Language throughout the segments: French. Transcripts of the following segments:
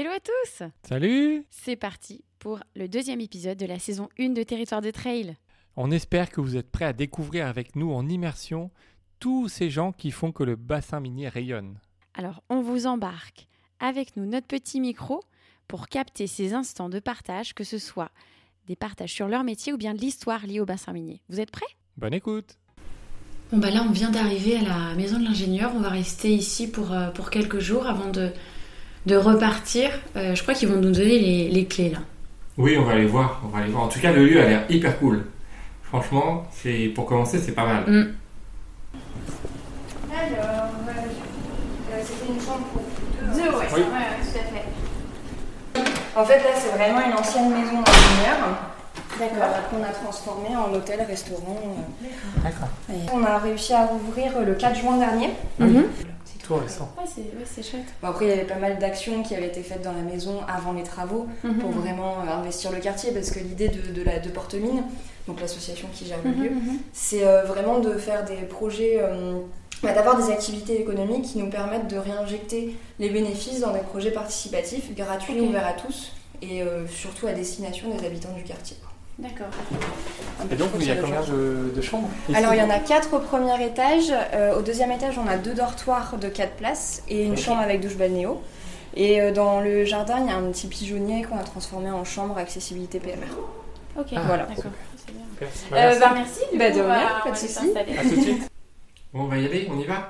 Hello à tous Salut C'est parti pour le deuxième épisode de la saison 1 de Territoire de Trail. On espère que vous êtes prêts à découvrir avec nous en immersion tous ces gens qui font que le bassin minier rayonne. Alors on vous embarque avec nous notre petit micro pour capter ces instants de partage, que ce soit des partages sur leur métier ou bien de l'histoire liée au bassin minier. Vous êtes prêts? Bonne écoute Bon bah là on vient d'arriver à la maison de l'ingénieur, on va rester ici pour, euh, pour quelques jours avant de, de repartir. Euh, je crois qu'ils vont nous donner les, les clés là. Oui, on va aller voir, on va aller voir. En tout cas, le lieu a l'air hyper cool. Franchement, c'est pour commencer, c'est pas mal. Mm. Alors, euh, c'était une chambre pour deux. Deux, ouais, Oui. ouais, ouais, tout à fait. En fait, là, c'est vraiment une ancienne maison d'ingénieur D'accord. euh, qu'on a transformée en hôtel, restaurant. D'accord. Et On a réussi à rouvrir le 4 juin dernier. Mhm. C'est Tout récent. Ouais, c'est ouais, chouette. Bon, après, il y avait pas mal d'actions qui avaient été faites dans la maison avant les travaux pour vraiment euh, investir le quartier parce que l'idée de, de, la, de Porte-Mine, donc l'association qui gère le lieu, c'est euh, vraiment de faire des projets, euh, bah, d'avoir des activités économiques qui nous permettent de réinjecter les bénéfices dans des projets participatifs, gratuits, ouverts à tous et euh, surtout à destination des habitants du quartier. D'accord. Et donc, il y a combien de, de chambres ici Alors il y en a quatre au premier étage. Euh, au deuxième étage, on a deux dortoirs de quatre places et une chambre avec douche balnéo. Et euh, dans le jardin, il y a un petit pigeonnier qu'on a transformé en chambre accessibilité PMR. Ok, Ah, voilà. D'accord. Super. Euh, Merci. bah, merci. Du Bah, coup, de rien, on pas de aller souci. s'installer. À tout de suite. Bon, on va y aller, on y va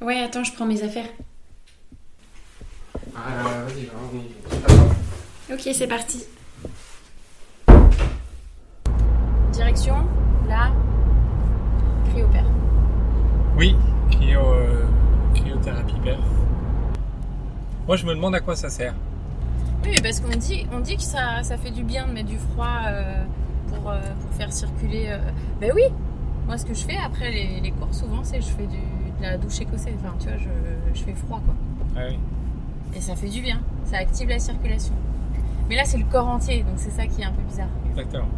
Ouais, attends, je prends mes affaires. Ah, vas-y, va, on y va. Ok, c'est parti. Direction, là, cryopère. Oui, cryo, euh, cryothérapie perf. Moi, je me demande à quoi ça sert. Oui, parce qu'on dit, on dit que ça, ça fait du bien de mettre du froid euh, pour, euh, pour faire circuler. Ben oui, moi ce que je fais après les, les cours, souvent, c'est je fais du, de la douche écossaise. Enfin, tu vois, je, je fais froid quoi. Ah oui. Et ça fait du bien, ça active la circulation. Mais là, c'est le corps entier, donc c'est ça qui est un peu bizarre. Exactement.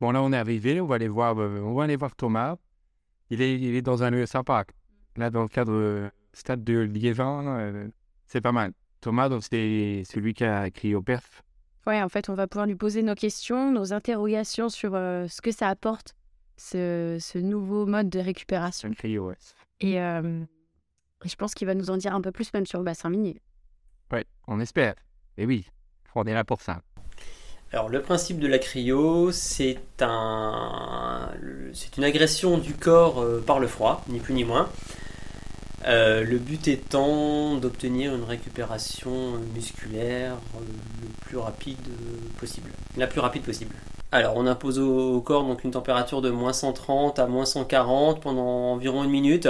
Bon, là, on est arrivé, on va aller voir, euh, on va aller voir Thomas. Il est, il est dans un lieu sympa. Là, dans le cadre euh, stade de Liévin, euh, c'est pas mal. Thomas, donc, c'est celui qui a écrit au perf. Ouais, en fait, on va pouvoir lui poser nos questions, nos interrogations sur euh, ce que ça apporte, ce, ce nouveau mode de récupération. Cryo, ouais. Et je pense qu'il va nous en dire un peu plus même sur le bassin minier. Ouais, on espère. Et oui, on est là pour ça. Alors le principe de la cryo, c'est un, une agression du corps euh, par le froid, ni plus ni moins. Euh, le but étant d'obtenir une récupération musculaire euh, le plus rapide possible, la plus rapide possible. Alors on impose au, corps donc une température de moins 130 à moins 140 pendant environ une minute.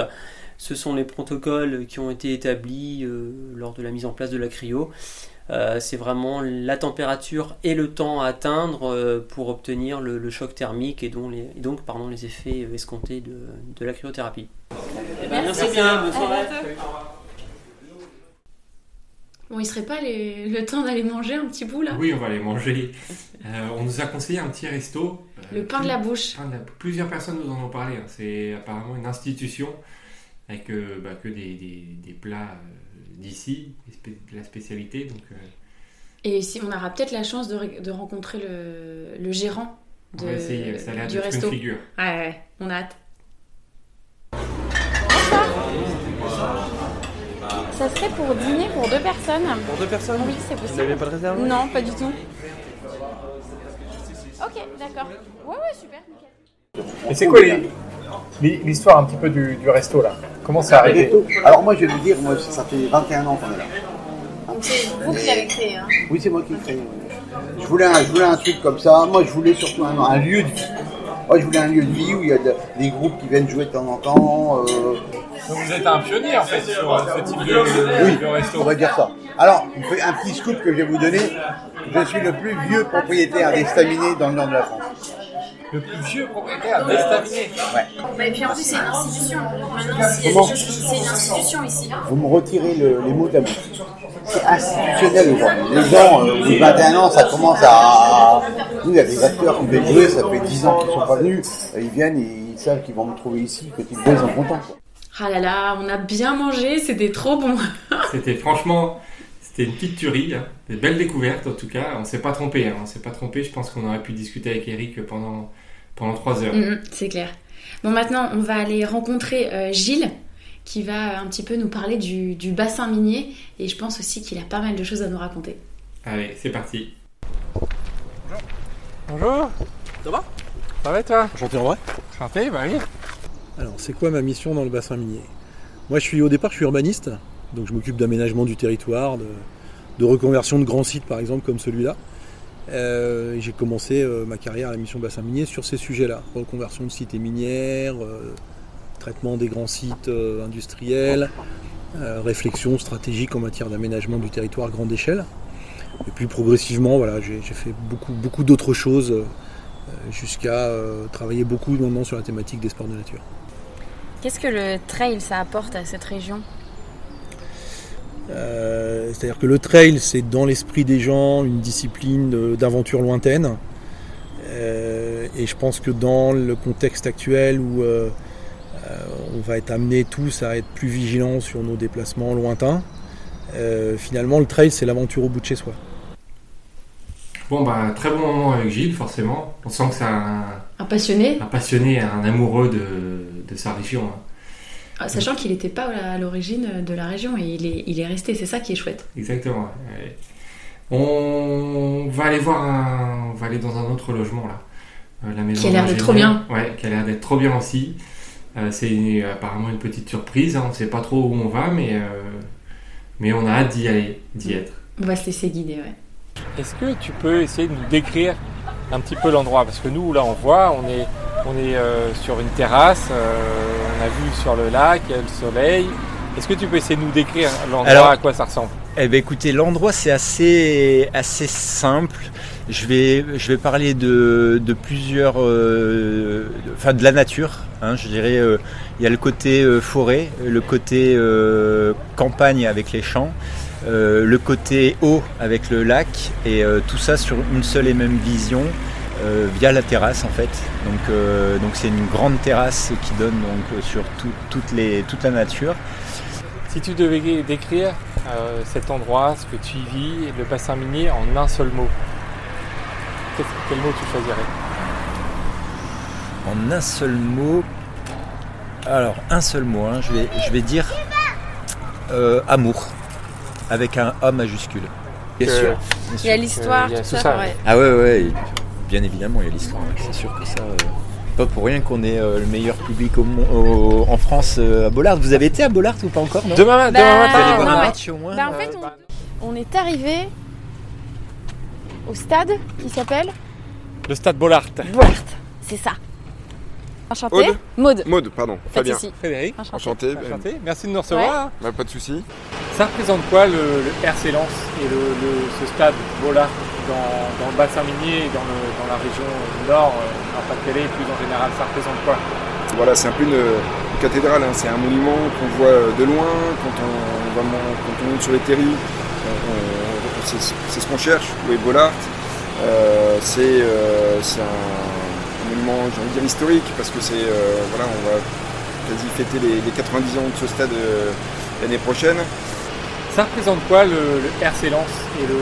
Ce sont les protocoles qui ont été établis lors de la mise en place de la cryo. Euh, c'est vraiment la température et le temps à atteindre euh, pour obtenir le, le choc thermique et donc les, et donc, pardon, les effets euh, escomptés de, de la cryothérapie. Merci, bien, bonne soirée. Bon, il serait pas les- le temps d'aller manger un petit bout là? Oui, on va aller manger. Euh, on nous a conseillé un petit resto. Euh, Le pain de la bouche. Pain de la- Plusieurs personnes nous en ont parlé. hein. C'est apparemment une institution avec euh, bah, que des, des- des plats euh, d'ici, la spécialité. Donc, euh, Et si on aura peut-être la chance de, de rencontrer le, le gérant de, on va essayer. Ça a l'air du resto. une figure. Ouais, ouais, on a hâte. Ça serait pour dîner pour deux personnes. Pour deux personnes Oui, c'est Vous possible. n'avez pas de réserve? Non, pas du tout. Ok, d'accord. Ouais, ouais, super, nickel. Et c'est quoi les- les- l'histoire un petit peu du, du resto là Comment c'est arrivé Alors moi je vais vous dire, moi ça fait 21 ans qu'on est là. C'est vous qui l'avez créé. Hein. Oui c'est moi qui l'ai créé. Je voulais, un, je voulais un truc comme ça, moi je voulais surtout un, un lieu de vie. Moi je voulais un lieu de vie où il y a de- des groupes qui viennent jouer de temps en temps. euh, Donc vous êtes un pionnier en fait sur euh, ce type de, de- oui, de resto. on va dire ça. Alors, un petit scoop que je vais vous donner. Je suis le plus vieux propriétaire d'estaminets dans le nord de la France. Le plus vieux propriétaire d'estaminet. Ouais. Et puis en plus, c'est une institution. Maintenant, c'est une institution ici. Vous me retirez le- les mots de la bouche. C'est institutionnel aujourd'hui. Les gens, euh, au bout de 21 ans, ça commence à. Nous, il y a des acteurs qui viennent jouer, ça fait 10 ans qu'ils ne sont pas venus. Ils viennent et ils savent qu'ils vont me trouver ici. Quand ils me voient, ils sont contents. quoi. Ah là là, on a bien mangé, c'était trop bon. C'était franchement, c'était c'était une petite tuerie, hein. des belles découvertes en tout cas. On s'est pas trompé, hein. on s'est pas trompé. Je pense qu'on aurait pu discuter avec Eric pendant pendant trois heures. Mm, mm, c'est clair. Bon, maintenant, on va aller rencontrer euh, Gilles, qui va un petit peu nous parler du, du bassin minier, et je pense aussi qu'il a pas mal de choses à nous raconter. Allez, c'est parti. Bonjour. Ça va? Ça va et toi? Enchanté en vrai Enchanté, bah oui. Alors, c'est quoi ma mission dans le bassin minier? Moi, je suis au départ, je suis urbaniste, donc je m'occupe d'aménagement du territoire, de, de reconversion de grands sites, par exemple, comme celui-là. Euh, j'ai commencé euh, ma carrière à la mission bassin minier sur ces sujets-là reconversion de cités minières, euh, traitement des grands sites industriels, réflexion stratégique en matière d'aménagement du territoire à grande échelle. Et puis progressivement, voilà, j'ai fait beaucoup, beaucoup d'autres choses jusqu'à travailler beaucoup maintenant sur la thématique des sports de nature. Qu'est-ce que le trail, ça apporte à cette région? Euh, C'est-à-dire que le trail, c'est dans l'esprit des gens une discipline euh, d'aventure lointaine. Euh, et je pense que dans le contexte actuel où euh, on va être amenés tous à être plus vigilants sur nos déplacements lointains, euh, finalement le trail, c'est l'aventure au bout de chez soi. Bon bah très bon moment avec Gilles forcément. On sent que c'est un, Un passionné, un passionné, un amoureux de, de sa région. hein. Ah, sachant qu'il n'était pas à l'origine de la région, et il est, il est resté, c'est ça qui est chouette. Exactement. ouais. On va aller voir un... on va aller dans un autre logement là. Euh, la maison Qui a l'air d'être trop d'ingénieur. Ouais, qui a l'air d'être trop bien aussi. Euh, c'est une- apparemment une petite surprise. hein. On ne sait pas trop où on va, mais euh, mais on a hâte d'y aller, d'y être. On va se laisser guider, ouais. Est-ce que tu peux essayer de nous décrire un petit peu l'endroit? Parce que nous, là, on voit, on est, on est euh, sur une terrasse, euh, on a vu sur le lac, il y a le soleil. Est-ce que tu peux essayer de nous décrire l'endroit, à quoi ça ressemble? Eh ben écoutez, l'endroit c'est assez assez simple. Je vais je vais parler de, de plusieurs, euh, de- enfin de la nature. hein, je dirais, euh, il y a le côté euh, forêt, le côté campagne avec les champs, le côté eau avec le lac, et tout ça sur une seule et même vision. Euh, via la terrasse en fait. Donc euh, donc c'est une grande terrasse qui donne donc euh, sur tout- toutes les toute la nature. Si tu devais décrire euh, cet endroit, ce que tu y vis, le bassin minier en un seul mot, quel mot tu choisirais? En un seul mot. Alors, un seul mot, hein, je, vais, je vais dire euh, amour. Avec un A majuscule. Bien sûr. bien Il y sûr. a l'histoire, il y a tout tout ça, ça. ouais. Ah ouais, ouais, bien évidemment, il y a l'histoire. ouais, C'est sûr que ça. euh, pas pour rien qu'on est euh, le meilleur public au mon- au- en France euh, à Bollard. Vous avez été à Bollard ou pas encore non? Demain, Bah, demain Vous allez matin voir un match au moins Bah, en fait, on, on est arrivé au stade qui s'appelle Le stade Bollard. Bollard. C'est ça. Enchanté? Aude Maude. Maude, pardon. Fabien. Frédéric, Enchanté. Enchanté. euh, enchanté. Merci de nous recevoir. bah, pas de souci. Ça représente quoi le, le RC Lens et le, le- ce stade Bollard? Dans, le bassin minier et dans, la région nord, euh, en Pas-de-Calais, plus en général, ça représente quoi? Voilà, c'est un peu une, cathédrale, hein. c'est un monument qu'on voit de loin quand on, monte sur les on- c'est ce qu'on cherche, est Bollard. Euh, c'est euh, un, monument, j'ai envie de dire historique, parce que c'est euh, voilà, on va quasi fêter les, les 90 ans de ce stade euh, l'année prochaine. Ça représente quoi le, RC Lens et le,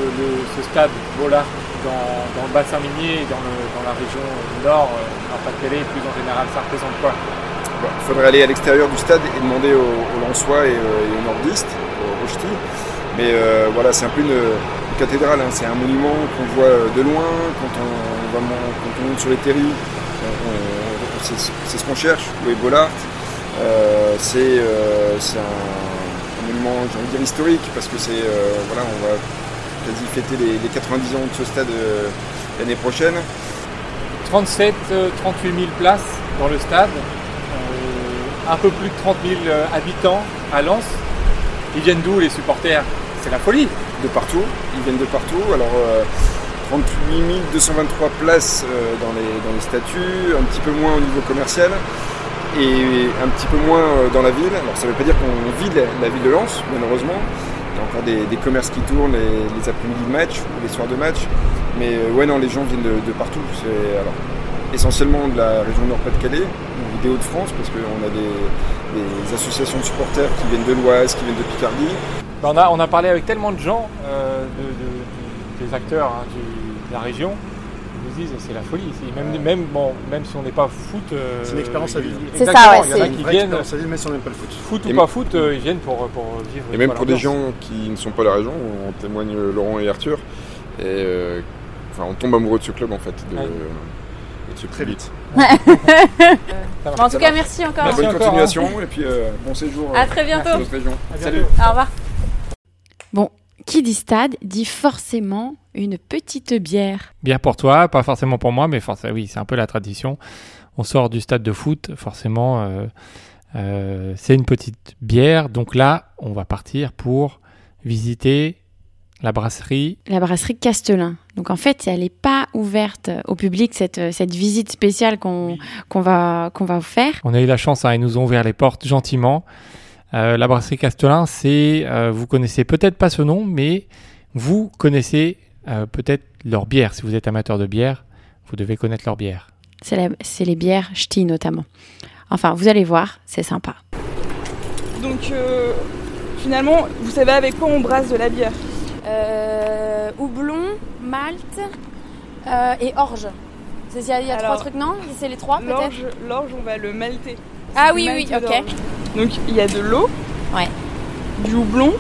ce stade Bollard dans, le bassin minier et dans, dans la région nord, euh, en Pas-de-Calais, plus en général, ça représente quoi? Il faudrait aller à l'extérieur du stade et demander aux, aux Lensois et, euh, aux nordistes, aux Rochety. Mais euh, voilà, c'est un peu une, cathédrale, hein. c'est un monument qu'on voit de loin quand on, mon- quand on monte sur les terris. on- on- c'est ce qu'on cherche, est Bollard? Euh, c'est un monument, j'ai envie de dire historique, parce que c'est euh, voilà, on va quasi fêter les, les 90 ans de ce stade euh, l'année prochaine. 37, euh, 38 000 places dans le stade, euh, un peu plus de 30 000 euh, habitants à Lens. Ils viennent d'où les supporters? C'est la folie. de partout, ils viennent de partout. Alors euh, 38 223 places dans, les, dans les statuts, un petit peu moins au niveau commercial et un petit peu moins euh, dans la ville. Alors ça ne veut pas dire qu'on vide la, ville de Lens, malheureusement. Il y a encore des, commerces qui tournent les, après-midi de match ou les soirs de match. Mais euh, ouais, non, les gens viennent de, partout. C'est alors essentiellement de la région Nord-Pas-de-Calais des Hauts-de-France parce qu'on a des, associations de supporters qui viennent de l'Oise, qui viennent de Picardie. Ben, on, a, on a parlé avec tellement de gens, euh, de, de- des acteurs hein, de la région, disent c'est la folie. Même, même, bon, même si on n'est pas foot. euh, C'est une expérience à vivre. C'est ça, exactement, ouais, Il y en a c'est qui viennent, à vivre, même si on n'aime pas le foot. foot ou Et pas foot, euh, ils viennent pour, pour vivre. Et même pour des gens qui ne sont pas de la région, on témoigne Laurent et Arthur. Et euh, enfin, on tombe amoureux de ce club en fait, de, Ouais. et de ce Très. Bon, en tout cas, merci encore. Merci Bonne encore, continuation et puis euh, bon séjour À très bientôt. dans notre région. À bientôt. Salut. Au revoir. Bon, qui dit stade dit forcément une petite bière. Bière pour toi, pas forcément pour moi, mais forcément, oui, c'est un peu la tradition. On sort du stade de foot, forcément, euh, euh, c'est une petite bière. Donc là, on va partir pour visiter la brasserie. La brasserie Castelin. Donc en fait, elle n'est pas ouverte au public, cette, cette visite spéciale qu'on va, qu'on va vous faire. On a eu la chance, hein, ils nous ont ouvert les portes gentiment. Euh, la brasserie Castelin, c'est, euh, vous connaissez peut-être pas ce nom, mais vous connaissez euh, peut-être leur bière. Si vous êtes amateur de bière, vous devez connaître leur bière. C'est les bières ch'ti notamment. Enfin, vous allez voir, c'est sympa. Donc euh, finalement, vous savez avec quoi on brasse de la bière? Euh, houblon, malte euh, et orge. Il y a, il y a Alors, trois trucs, non? C'est les trois peut-être? l'orge, on va le malter. Ah oui, oui, ok. d'orge. Donc il y a de l'eau, Ouais. du houblon,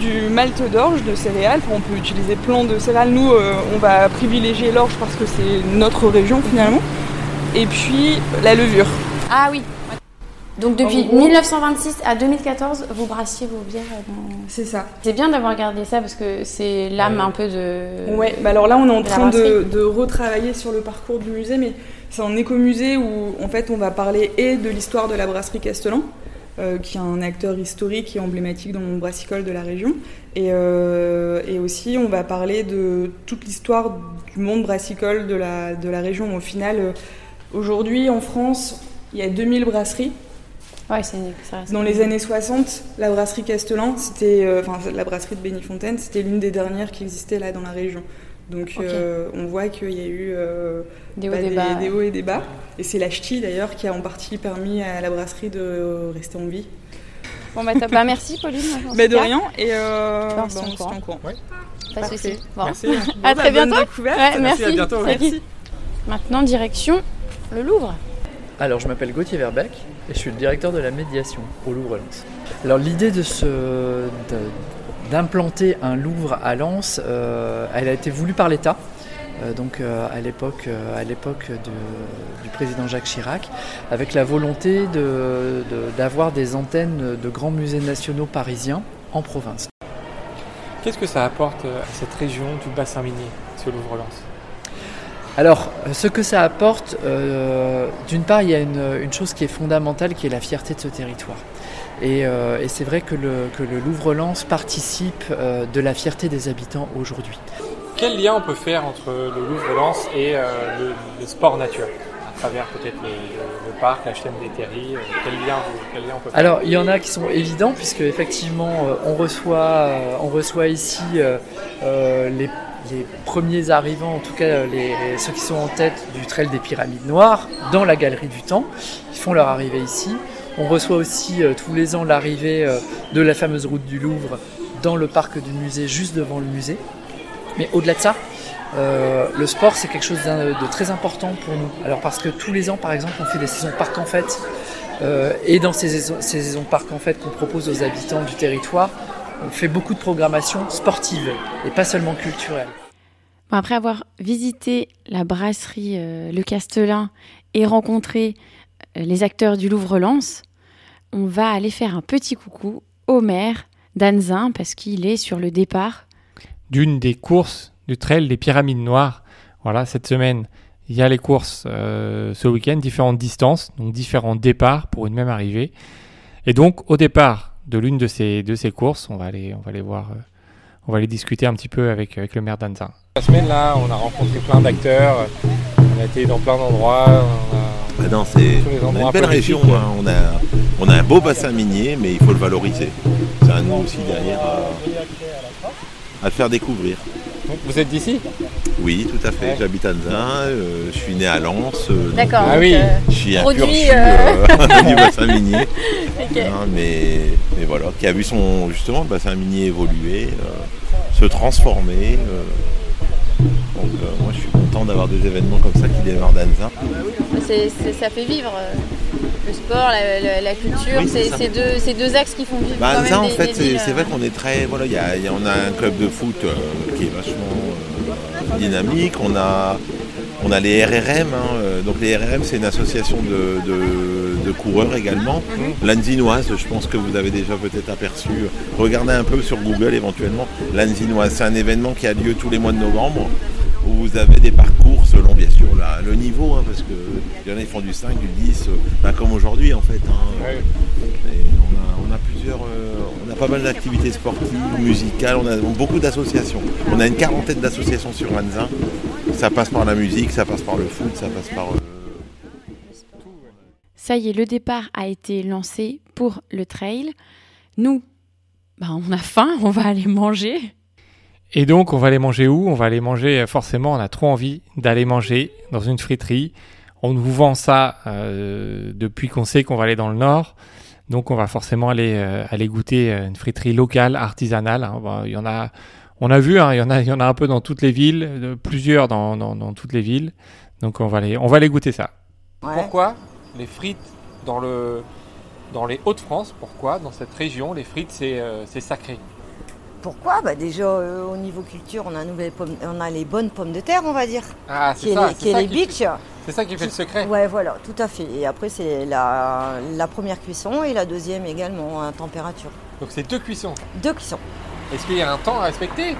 du malt d'orge, de céréales. Enfin, on peut utiliser plein de céréales. Nous, euh, on va privilégier l'orge parce que c'est notre région finalement. Et puis la levure. Ah oui. Donc depuis En gros- 1926 à 2014, vous brassiez vos bières dans... C'est ça. C'est bien d'avoir gardé ça parce que c'est l'âme un peu de... Ouais, bah alors là on est en train de, de retravailler sur le parcours du musée, mais c'est un écomusée où en fait on va parler et de l'histoire de la brasserie Castellan, euh, qui est un acteur historique et emblématique dans le monde brassicole de la région, et, euh, et aussi on va parler de toute l'histoire du monde brassicole de la, de la région. Au final, euh, aujourd'hui en France, il y a 2000 brasseries. Ouais, Dans les années 60, la brasserie Castellan, c'était, enfin la brasserie de Bénifontaine, c'était l'une des dernières qui existait là dans la région. Donc euh, on voit qu'il y a eu euh, Des hauts, bah, des bas, ouais. des hauts et des bas. Et c'est la ch'ti d'ailleurs qui a en partie permis à la brasserie de rester en vie. Bon bah, top. Bah, merci Pauline. en Bah, de cas. rien. Et euh, Bah, on se bah, tient on au se tient au courant. Pas de soucis. Bon. Merci. Bon, À bah, très bonne bientôt. découverte. Ouais, Merci, merci. à bientôt. Salut. Merci. Maintenant, direction le Louvre. Alors, je m'appelle Gauthier Verbeck et je suis le directeur de la médiation au Louvre-Lens. Alors, l'idée de ce, de- d'implanter un Louvre à Lens, euh, elle a été voulue par l'État. euh, donc euh, à l'époque, euh, à l'époque de- du président Jacques Chirac, avec la volonté de- de- d'avoir des antennes de grands musées nationaux parisiens en province. Qu'est-ce que ça apporte à cette région du bassin minier, ce Louvre-Lens Alors, ce que ça apporte, euh, d'une part, il y a une, une chose qui est fondamentale, qui est la fierté de ce territoire. Et, euh, et c'est vrai que le, que le Louvre-Lens participe euh, de la fierté des habitants aujourd'hui. Quel lien on peut faire entre le Louvre-Lens et euh, le, sport nature À travers peut-être le, parc, la chaîne des euh, quel, lien, quel lien on peut faire? Alors, il y en a qui sont évidents, puisque effectivement, on reçoit, on reçoit ici les, les premiers arrivants, en tout cas les, ceux qui sont en tête du trail des pyramides noires, dans la galerie du temps. Ils font leur arrivée ici. On reçoit aussi euh, tous les ans l'arrivée euh, de la fameuse route du Louvre dans le parc du musée, juste devant le musée. Mais au-delà de ça, euh, le sport c'est quelque chose de très important pour nous. Alors parce que tous les ans, par exemple, on fait des saisons parc en fête. Et dans ces saisons, ces saisons parc en fait qu'on propose aux habitants du territoire, on fait beaucoup de programmation sportive et pas seulement culturelle. Après avoir visité la brasserie Le Castelin et rencontré les acteurs du Louvre-Lens, on va aller faire un petit coucou au maire d'Anzin parce qu'il est sur le départ. d'une des courses du trail des pyramides noires. Voilà, cette semaine, il y a les courses euh, ce week-end, différentes distances, donc différents départs pour une même arrivée. Et donc, au départ de l'une de ces, de ces courses, on va aller, on va aller voir, euh, on va aller discuter un petit peu avec, avec le maire d'Anzin. La semaine là, on a rencontré plein d'acteurs, on a été dans plein d'endroits. On a- Bah non, c'est on a une belle région, hein. on, a, on a un beau bassin minier, mais il faut le valoriser. C'est à nous aussi derrière à, à le faire découvrir. Donc, Vous êtes d'ici? Oui, tout à fait. J'habite à Zin, euh, je suis né à Lens. euh, D'accord, Ah euh, oui. donc, Je suis un produit, pur euh, euh, du bassin minier. Hein, mais, mais voilà, qui a vu son justement le bassin minier évoluer, euh, se transformer. euh. donc euh, moi je suis content d'avoir des événements comme ça qui démarrent d'Anzin. C'est- c'est- ça fait vivre euh, le sport, la, la- la culture, Oui, c'est deux, axes qui font vivre Bah, quand en des- fait, c'est c'est euh. vrai qu'on est très. Voilà, il y a, il y a- on a un club de foot euh, qui est vachement euh, dynamique. On a, on a les RRM. hein, donc, les RRM, c'est une association de, de- de coureurs également. L'Anzinoise, je pense que vous avez déjà peut-être aperçu. Regardez un peu sur Google éventuellement. L'Anzinoise, c'est un événement qui a lieu tous les mois de novembre où vous avez des parcours selon bien sûr la- le niveau, hein, parce que il y en a qui font du 5, du 10, euh, bah, comme aujourd'hui en fait. hein. Et on, a, on a plusieurs, euh, on a pas mal d'activités sportives, musicales, on a beaucoup d'associations. On a une quarantaine d'associations sur Anzin. Ça passe par la musique, ça passe par le foot, ça passe par. euh, Ça y est, le départ a été lancé pour le trail. Nous, bah, on a faim, on va aller manger. Et donc, on va aller manger où? On va aller manger, euh, forcément, on a trop envie d'aller manger dans une friterie. On nous vend ça euh, depuis qu'on sait qu'on va aller dans le nord. Donc, on va forcément aller, euh, aller goûter une friterie locale, artisanale. hein. Bon, Il y en a, on a vu, hein, il, y en a, il y en a un peu dans toutes les villes, plusieurs dans, dans, dans toutes les villes. Donc, on va aller, on va aller goûter ça. Pourquoi les frites dans, le, dans les Hauts-de-France Pourquoi dans cette région les frites c'est c'est sacré? Pourquoi bah Déjà, euh, au niveau culture, on a, nouvelle pomme- on a les bonnes pommes de terre, on va dire. Ah, c'est est ça, qui est ça les qui beach. fait- c'est ça qui fait le secret. Ouais, voilà, tout à fait. Et après, c'est la, la première cuisson et la deuxième également à température. Donc c'est deux cuissons. Deux cuissons. Est-ce qu'il y a un temps à respecter?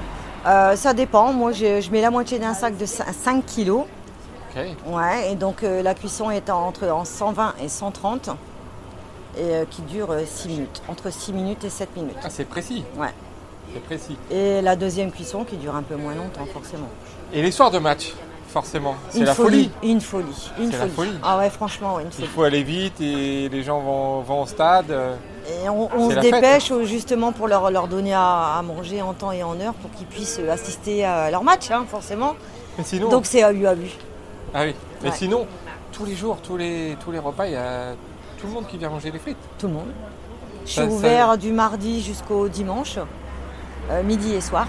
Euh, ça dépend. Moi, je, je mets la moitié d'un sac de 5 kilos. Ok. Ouais, et donc euh, la cuisson est en- entre en 120 et 130 et qui dure 6 minutes, entre 6 minutes et 7 minutes. Ah, c'est précis. Ouais. C'est précis. Et la deuxième cuisson qui dure un peu moins longtemps forcément. Et les soirs de match, forcément, c'est la folie. Une folie. Une C'est la folie. folie. Ah ouais, franchement, ouais, une Il folie. faut aller vite et les gens vont, vont au stade. Et on, se fête. dépêche euh, justement pour leur, leur donner à, à manger en temps et en heure pour qu'ils puissent euh, assister à leur match, hein, forcément. Mais sinon- Donc c'est à lui à. Ah oui. Mais Ouais. sinon, tous les jours, tous les, tous les repas, il y a tout le monde qui vient manger les frites. Tout le monde. Je suis Ça- ça- ouvert du mardi jusqu'au dimanche, midi et soir,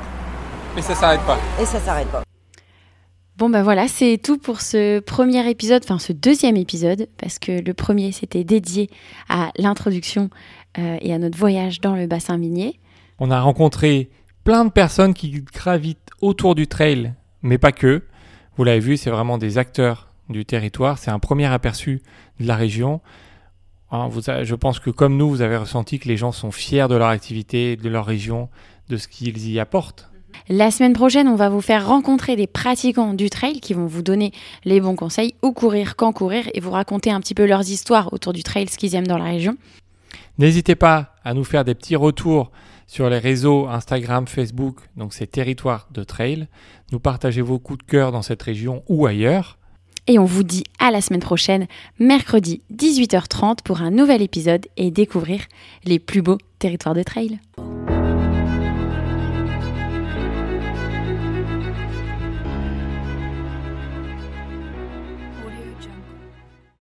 Et ça s'arrête pas. et ça s'arrête pas. Bon ben voilà, c'est tout pour ce premier épisode, enfin ce deuxième épisode, parce que le premier c'était dédié à l'introduction euh, et à notre voyage dans le bassin minier. On a rencontré plein de personnes qui gravitent autour du trail, mais pas que. Vous l'avez vu, c'est vraiment des acteurs du territoire. C'est un premier aperçu de la région. Hein, vous je pense que comme nous, vous avez ressenti que les gens sont fiers de leur activité, de leur région, de ce qu'ils y apportent. La semaine prochaine, on va vous faire rencontrer des pratiquants du trail qui vont vous donner les bons conseils, où courir, quand courir, et vous raconter un petit peu leurs histoires autour du trail, ce qu'ils aiment dans la région. N'hésitez pas à nous faire des petits retours sur les réseaux Instagram, Facebook, donc c'est territoire de trail. Nous partagez vos coups de cœur dans cette région ou ailleurs. Et on vous dit à la semaine prochaine, mercredi 18h30 pour un nouvel épisode et découvrir les plus beaux territoires de trail.